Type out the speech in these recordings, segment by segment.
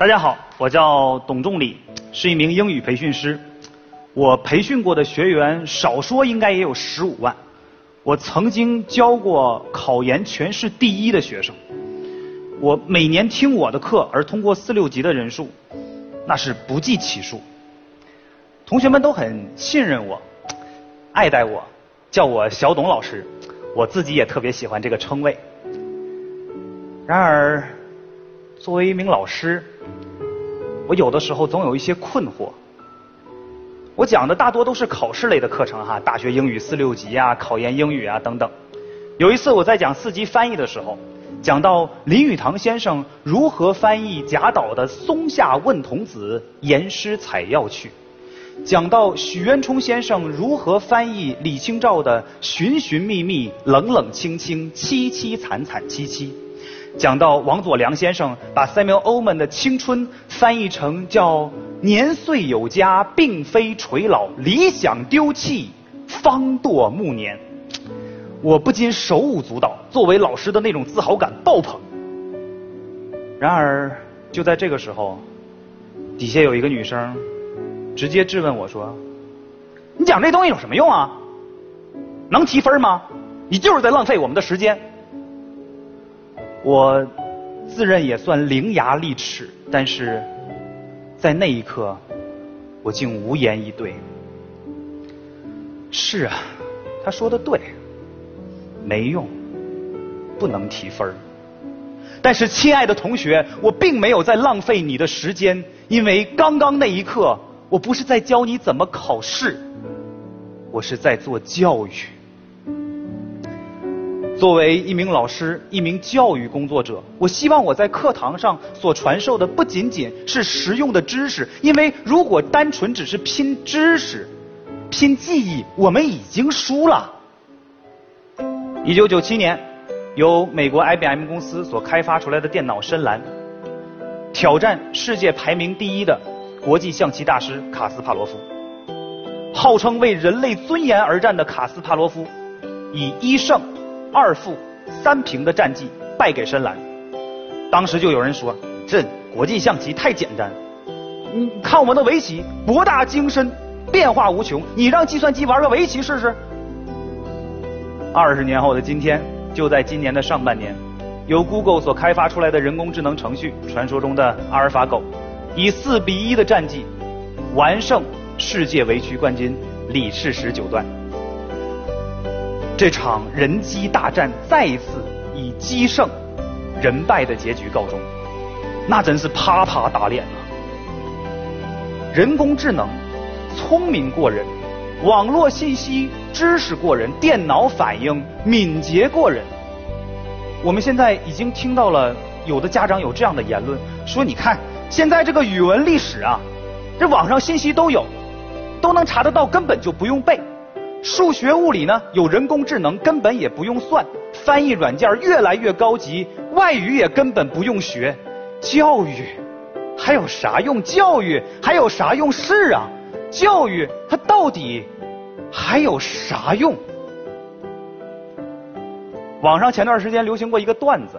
大家好，我叫董仲礼，是一名英语培训师。我培训过的学员少说应该也有十五万。我曾经教过考研全市第一的学生。我每年听我的课而通过四六级的人数，那是不计其数。同学们都很信任我，爱戴我，叫我小董老师。我自己也特别喜欢这个称谓。然而，作为一名老师，我有的时候总有一些困惑。我讲的大多都是考试类的课程哈，大学英语四六级啊，考研英语啊等等。有一次我在讲四级翻译的时候，讲到林语堂先生如何翻译贾岛的“松下问童子，言师采药去”，讲到许渊冲先生如何翻译李清照的“寻寻觅觅，冷冷清清，凄凄惨惨戚戚”。讲到王佐良先生把 Samuel Oman 的青春翻译成叫“年岁有加，并非垂老；理想丢弃，方堕暮年”，我不禁手舞足蹈，作为老师的那种自豪感爆棚。然而，就在这个时候，底下有一个女生直接质问我说：“你讲这东西有什么用啊？能提分吗？你就是在浪费我们的时间。”我自认也算伶牙俐齿，但是在那一刻，我竟无言以对。是啊，他说的对，没用，不能提分但是，亲爱的同学，我并没有在浪费你的时间，因为刚刚那一刻，我不是在教你怎么考试，我是在做教育。作为一名老师，一名教育工作者，我希望我在课堂上所传授的不仅仅是实用的知识，因为如果单纯只是拼知识、拼记忆，我们已经输了。一九九七年，由美国 IBM 公司所开发出来的电脑深蓝，挑战世界排名第一的国际象棋大师卡斯帕罗夫。号称为人类尊严而战的卡斯帕罗夫，以一胜。二负三平的战绩败给深蓝，当时就有人说：“这国际象棋太简单，你看我们的围棋博大精深，变化无穷，你让计算机玩个围棋试试。”二十年后的今天，就在今年的上半年，由 Google 所开发出来的人工智能程序——传说中的阿尔法狗，以四比一的战绩完胜世界围棋冠军李世石九段。这场人机大战再一次以机胜人败的结局告终，那真是啪啪打脸啊！人工智能聪明过人，网络信息知识过人，电脑反应敏捷过人。我们现在已经听到了有的家长有这样的言论，说你看现在这个语文历史啊，这网上信息都有，都能查得到，根本就不用背。数学物理呢，有人工智能，根本也不用算；翻译软件越来越高级，外语也根本不用学。教育还有啥用？教育还有啥用？是啊，教育它到底还有啥用？网上前段时间流行过一个段子，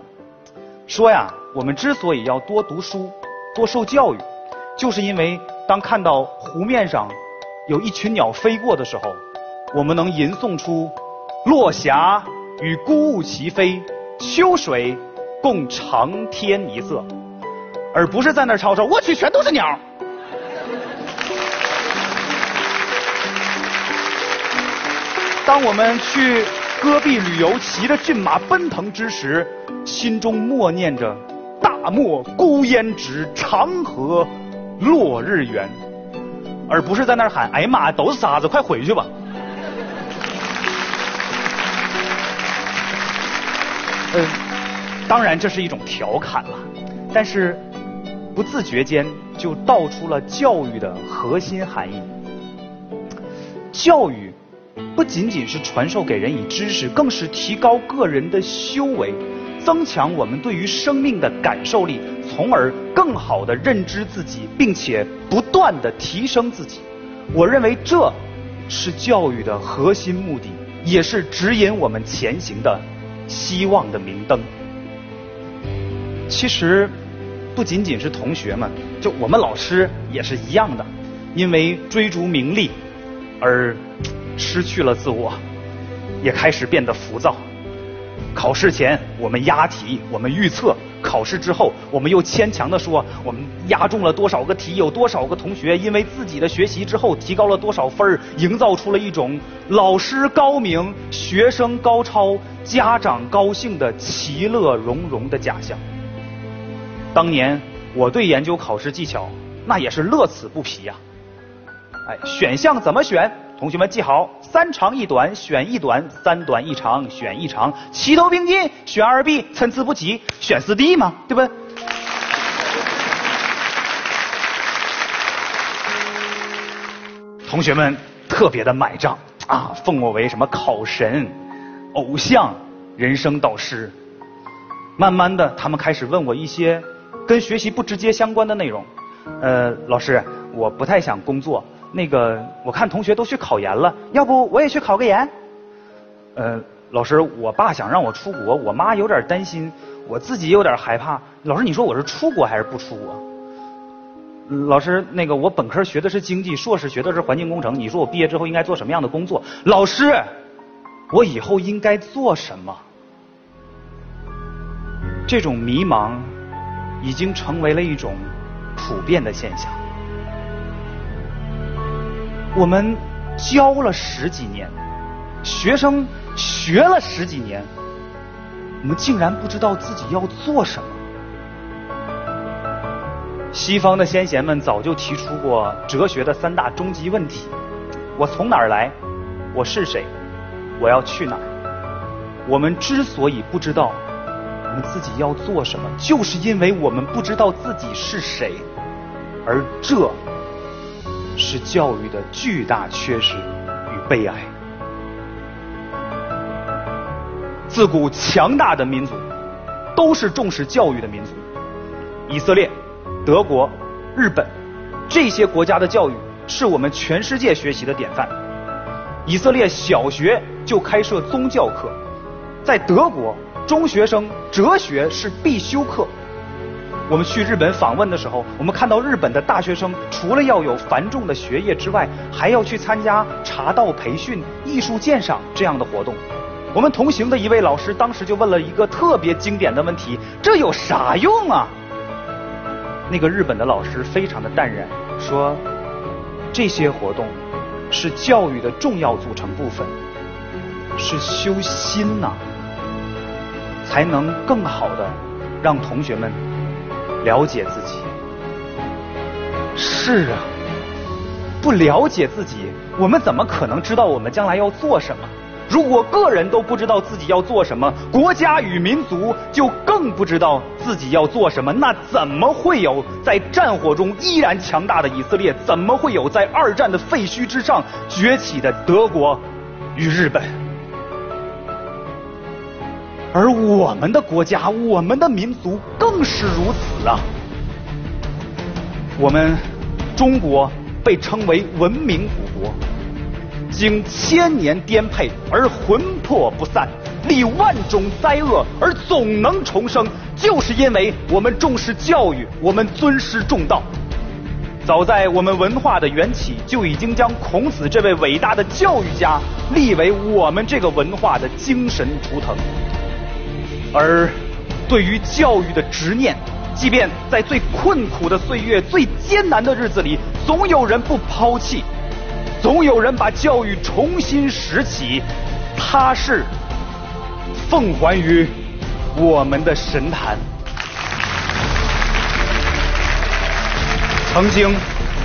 说呀，我们之所以要多读书、多受教育，就是因为当看到湖面上有一群鸟飞过的时候。我们能吟诵出“落霞与孤鹜齐飞，秋水共长天一色”，而不是在那吵吵。我去，全都是鸟。当我们去戈壁旅游，骑着骏马奔腾之时，心中默念着“大漠孤烟直，长河落日圆”，而不是在那儿喊“哎呀妈呀，都是沙子，快回去吧”。嗯，当然这是一种调侃了，但是不自觉间就道出了教育的核心含义。教育不仅仅是传授给人以知识，更是提高个人的修为，增强我们对于生命的感受力，从而更好的认知自己，并且不断的提升自己。我认为这是教育的核心目的，也是指引我们前行的。希望的明灯。其实，不仅仅是同学们，就我们老师也是一样的，因为追逐名利而失去了自我，也开始变得浮躁。考试前我们押题，我们预测；考试之后，我们又牵强的说我们押中了多少个题，有多少个同学因为自己的学习之后提高了多少分，营造出了一种老师高明、学生高超、家长高兴的其乐融融的假象。当年我对研究考试技巧那也是乐此不疲呀。哎，选项怎么选？同学们记好：三长一短，选一短；三短一长，选一长；齐头并进，选二 B；参差不齐，选四 D 嘛，对不？同学们特别的买账啊，奉我为什么考神、偶像、人生导师。慢慢的，他们开始问我一些跟学习不直接相关的内容。呃，老师，我不太想工作。那个，我看同学都去考研了，要不我也去考个研？呃，老师，我爸想让我出国，我妈有点担心，我自己有点害怕。老师，你说我是出国还是不出国？老师，那个我本科学的是经济，硕士学的是环境工程，你说我毕业之后应该做什么样的工作？老师，我以后应该做什么？这种迷茫已经成为了一种普遍的现象。我们教了十几年，学生学了十几年，我们竟然不知道自己要做什么。西方的先贤们早就提出过哲学的三大终极问题：我从哪儿来？我是谁？我要去哪儿？我们之所以不知道我们自己要做什么，就是因为我们不知道自己是谁，而这。是教育的巨大缺失与悲哀。自古强大的民族都是重视教育的民族。以色列、德国、日本这些国家的教育是我们全世界学习的典范。以色列小学就开设宗教课，在德国中学生哲学是必修课。我们去日本访问的时候，我们看到日本的大学生除了要有繁重的学业之外，还要去参加茶道培训、艺术鉴赏这样的活动。我们同行的一位老师当时就问了一个特别经典的问题：这有啥用啊？那个日本的老师非常的淡然，说：这些活动是教育的重要组成部分，是修心呐，才能更好的让同学们。了解自己，是啊，不了解自己，我们怎么可能知道我们将来要做什么？如果个人都不知道自己要做什么，国家与民族就更不知道自己要做什么。那怎么会有在战火中依然强大的以色列？怎么会有在二战的废墟之上崛起的德国与日本？而我们的国家，我们的民族更是如此啊！我们中国被称为文明古国，经千年颠沛而魂魄不散，历万种灾厄而总能重生，就是因为我们重视教育，我们尊师重道。早在我们文化的缘起，就已经将孔子这位伟大的教育家立为我们这个文化的精神图腾。而对于教育的执念，即便在最困苦的岁月、最艰难的日子里，总有人不抛弃，总有人把教育重新拾起，它是奉还于我们的神坛。曾经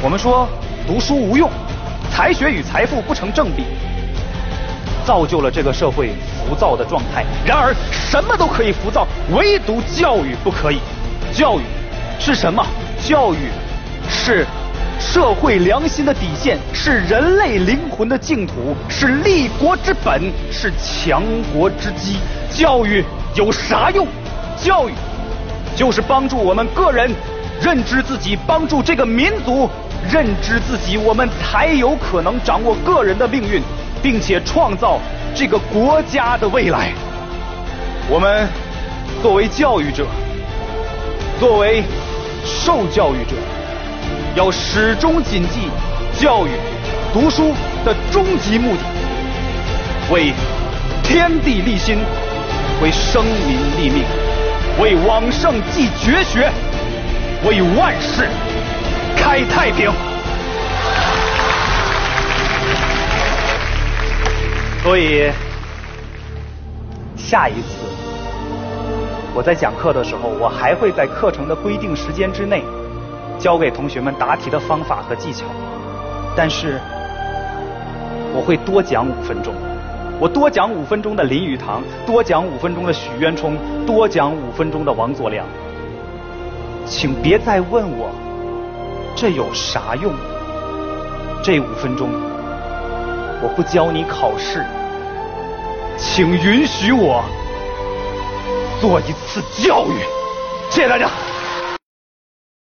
我们说读书无用，才学与财富不成正比。造就了这个社会浮躁的状态。然而，什么都可以浮躁，唯独教育不可以。教育是什么？教育是社会良心的底线，是人类灵魂的净土，是立国之本，是强国之基。教育有啥用？教育就是帮助我们个人认知自己，帮助这个民族认知自己，我们才有可能掌握个人的命运。并且创造这个国家的未来。我们作为教育者，作为受教育者要始终谨记教育、读书的终极目的，为天地立心，为生民立命，为往圣继绝学，为万世开太平。所以，下一次我在讲课的时候，我还会在课程的规定时间之内，教给同学们答题的方法和技巧。但是，我会多讲五分钟，我多讲五分钟的林语堂，多讲五分钟的许渊冲，多讲五分钟的王佐良。请别再问我这有啥用？这五分钟。我不教你考试，请允许我做一次教育。谢谢大家。